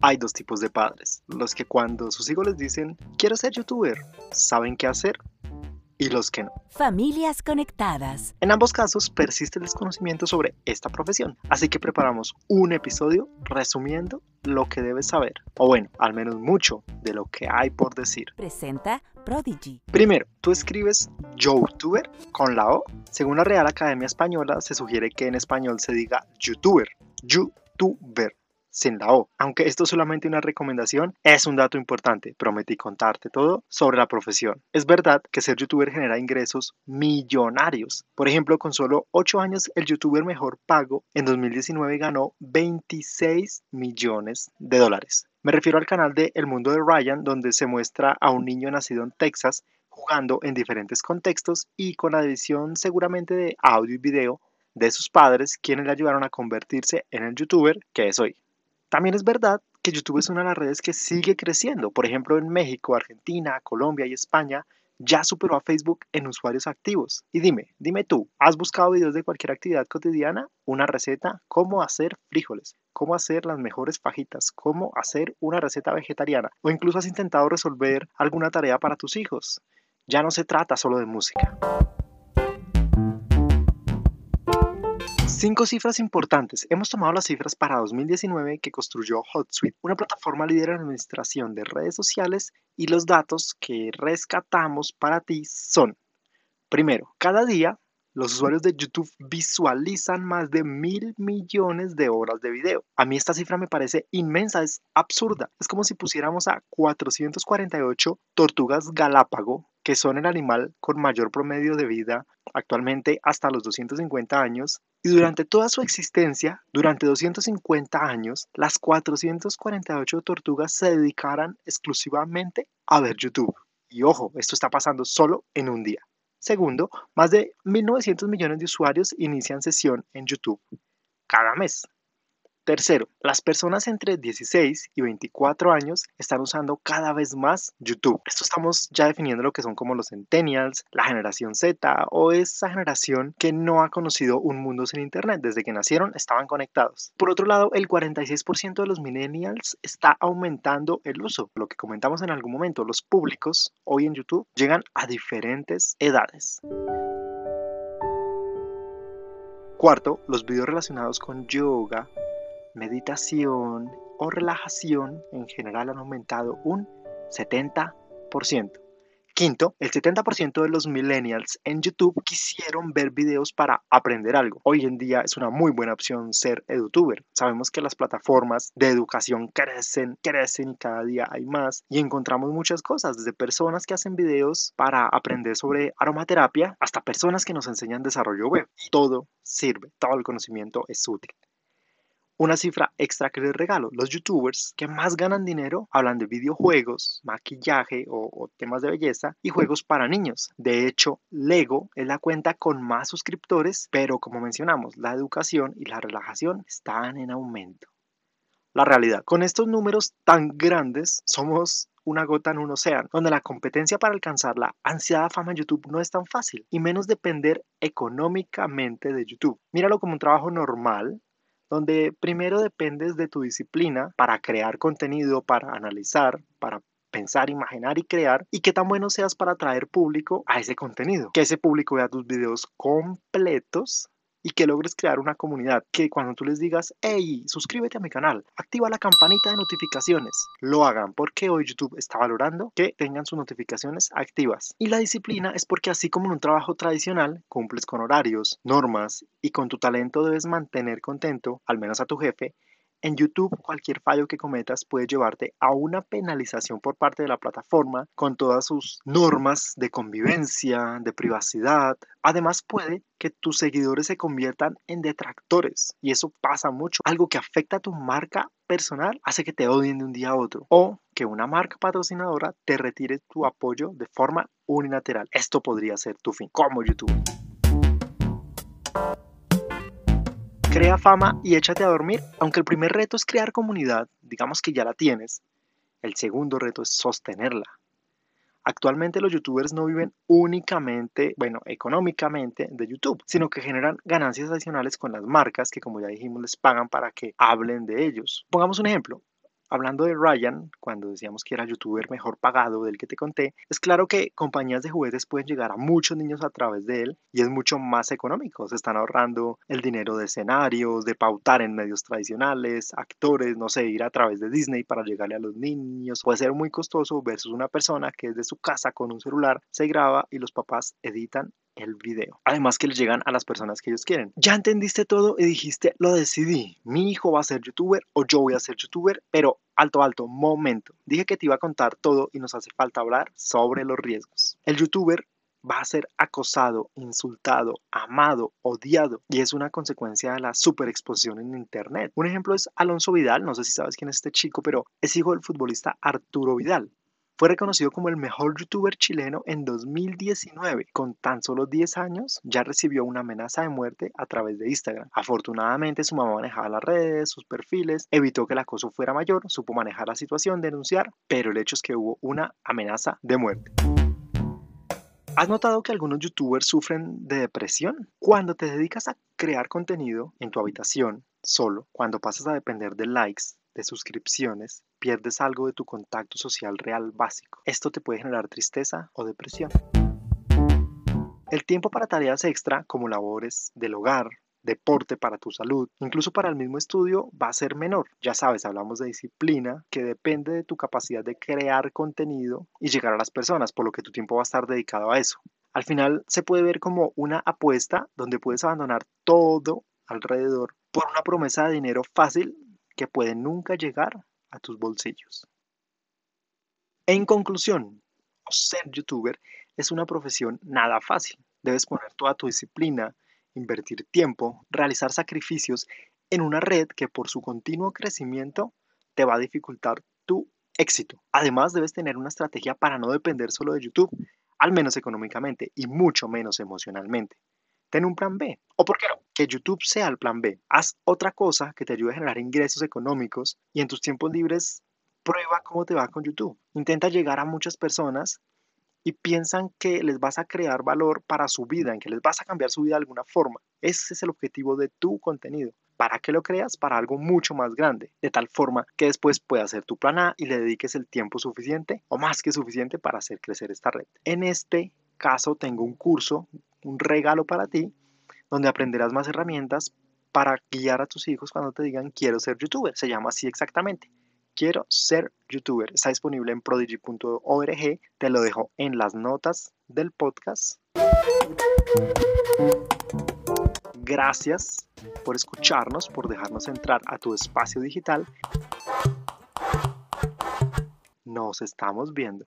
Hay dos tipos de padres, los que cuando sus hijos les dicen, quiero ser youtuber, saben qué hacer y los que no. Familias conectadas. En ambos casos persiste el desconocimiento sobre esta profesión, así que preparamos un episodio resumiendo lo que debes saber, o bueno, al menos mucho de lo que hay por decir. Presenta Prodigy. Primero, tú escribes YouTuber con la O. Según la Real Academia Española, se sugiere que en español se diga YouTuber, YouTuber sin la O. Aunque esto es solamente una recomendación, es un dato importante. Prometí contarte todo sobre la profesión. Es verdad que ser youtuber genera ingresos millonarios. Por ejemplo, con solo 8 años, el youtuber mejor pago en 2019 ganó 26 millones de dólares. Me refiero al canal de El Mundo de Ryan, donde se muestra a un niño nacido en Texas jugando en diferentes contextos y con la edición seguramente de audio y video de sus padres, quienes le ayudaron a convertirse en el youtuber que es hoy. También es verdad que YouTube es una de las redes que sigue creciendo. Por ejemplo, en México, Argentina, Colombia y España ya superó a Facebook en usuarios activos. Y dime, dime tú, ¿has buscado videos de cualquier actividad cotidiana? Una receta, cómo hacer frijoles, cómo hacer las mejores fajitas, cómo hacer una receta vegetariana o incluso has intentado resolver alguna tarea para tus hijos. Ya no se trata solo de música. Cinco cifras importantes. Hemos tomado las cifras para 2019 que construyó HotSuite, una plataforma líder en administración de redes sociales y los datos que rescatamos para ti son, primero, cada día los usuarios de YouTube visualizan más de mil millones de horas de video. A mí esta cifra me parece inmensa, es absurda. Es como si pusiéramos a 448 tortugas galápago que son el animal con mayor promedio de vida actualmente hasta los 250 años, y durante toda su existencia, durante 250 años, las 448 tortugas se dedicaran exclusivamente a ver YouTube. Y ojo, esto está pasando solo en un día. Segundo, más de 1.900 millones de usuarios inician sesión en YouTube cada mes. Tercero, las personas entre 16 y 24 años están usando cada vez más YouTube. Esto estamos ya definiendo lo que son como los centennials, la generación Z o esa generación que no ha conocido un mundo sin Internet. Desde que nacieron estaban conectados. Por otro lado, el 46% de los millennials está aumentando el uso. Lo que comentamos en algún momento, los públicos hoy en YouTube llegan a diferentes edades. Cuarto, los videos relacionados con yoga, meditación o relajación en general han aumentado un 70%. Quinto, el 70% de los millennials en YouTube quisieron ver videos para aprender algo. Hoy en día es una muy buena opción ser edutuber. Sabemos que las plataformas de educación crecen, crecen y cada día hay más y encontramos muchas cosas, desde personas que hacen videos para aprender sobre aromaterapia hasta personas que nos enseñan desarrollo web. Todo sirve, todo el conocimiento es útil. Una cifra extra que les regalo, los youtubers que más ganan dinero hablan de videojuegos, maquillaje o, temas de belleza y juegos para niños. De hecho, Lego es la cuenta con más suscriptores, pero como mencionamos, la educación y la relajación están en aumento. La realidad, con estos números tan grandes, somos una gota en un océano, donde la competencia para alcanzar la ansiada fama en YouTube no es tan fácil, y menos depender económicamente de YouTube. Míralo como un trabajo normal, donde primero dependes de tu disciplina para crear contenido, para analizar, para pensar, imaginar y crear y qué tan bueno seas para atraer público a ese contenido. Que ese público vea tus videos completos y que logres crear una comunidad que cuando tú les digas, hey, suscríbete a mi canal, activa la campanita de notificaciones, lo hagan porque hoy YouTube está valorando que tengan sus notificaciones activas. Y la disciplina es porque así como en un trabajo tradicional, cumples con horarios, normas y con tu talento debes mantener contento, al menos a tu jefe, en YouTube, cualquier fallo que cometas puede llevarte a una penalización por parte de la plataforma con todas sus normas de convivencia, de privacidad. Además, puede que tus seguidores se conviertan en detractores y eso pasa mucho. Algo que afecta a tu marca personal hace que te odien de un día a otro o que una marca patrocinadora te retire tu apoyo de forma unilateral. Esto podría ser tu fin como YouTube. Crea fama y échate a dormir. Aunque el primer reto es crear comunidad, digamos que ya la tienes, el segundo reto es sostenerla. Actualmente los youtubers no viven únicamente, bueno, económicamente de YouTube, sino que generan ganancias adicionales con las marcas que como ya dijimos les pagan para que hablen de ellos. Pongamos un ejemplo. Hablando de Ryan, cuando decíamos que era youtuber mejor pagado del que te conté, es claro que compañías de juguetes pueden llegar a muchos niños a través de él y es mucho más económico. Se están ahorrando el dinero de escenarios, de pautar en medios tradicionales, actores, no sé, ir a través de Disney para llegarle a los niños. Puede ser muy costoso versus una persona que desde su casa con un celular se graba y los papás editan el video. Además que le llegan a las personas que ellos quieren. Ya entendiste todo y dijiste, lo decidí. Mi hijo va a ser youtuber o yo voy a ser youtuber, pero alto, alto, momento. Dije que te iba a contar todo y nos hace falta hablar sobre los riesgos. El youtuber va a ser acosado, insultado, amado, odiado y es una consecuencia de la superexposición en internet. Un ejemplo es Alonso Vidal, no sé si sabes quién es este chico, pero es hijo del futbolista Arturo Vidal. Fue reconocido como el mejor youtuber chileno en 2019. Con tan solo 10 años ya recibió una amenaza de muerte a través de Instagram. Afortunadamente su mamá manejaba las redes, sus perfiles, evitó que el acoso fuera mayor, supo manejar la situación, denunciar, pero el hecho es que hubo una amenaza de muerte. ¿Has notado que algunos youtubers sufren de depresión? Cuando te dedicas a crear contenido en tu habitación, solo, cuando pasas a depender de likes, de suscripciones, pierdes algo de tu contacto social real básico. Esto te puede generar tristeza o depresión. El tiempo para tareas extra como labores del hogar, deporte para tu salud, incluso para el mismo estudio, va a ser menor. Ya sabes, hablamos de disciplina que depende de tu capacidad de crear contenido y llegar a las personas, por lo que tu tiempo va a estar dedicado a eso. Al final se puede ver como una apuesta donde puedes abandonar todo alrededor por una promesa de dinero fácil que puede nunca llegar a tus bolsillos. En conclusión, ser youtuber es una profesión nada fácil. Debes poner toda tu disciplina, invertir tiempo, realizar sacrificios en una red que por su continuo crecimiento te va a dificultar tu éxito. Además, debes tener una estrategia para no depender solo de YouTube, al menos económicamente y mucho menos emocionalmente. Ten un plan B. O por qué no, que YouTube sea el plan B. Haz otra cosa que te ayude a generar ingresos económicos y en tus tiempos libres prueba cómo te va con YouTube. Intenta llegar a muchas personas y piensan que les vas a crear valor para su vida, en que les vas a cambiar su vida de alguna forma. Ese es el objetivo de tu contenido. ¿Para qué lo creas? Para algo mucho más grande, de tal forma que después puedas hacer tu plan A y le dediques el tiempo suficiente o más que suficiente para hacer crecer esta red. En este caso tengo un curso un regalo para ti, donde aprenderás más herramientas para guiar a tus hijos cuando te digan quiero ser youtuber. Se llama así exactamente. Quiero ser youtuber. Está disponible en prodigy.org. Te lo dejo en las notas del podcast. Gracias por escucharnos, por dejarnos entrar a tu espacio digital. Nos estamos viendo.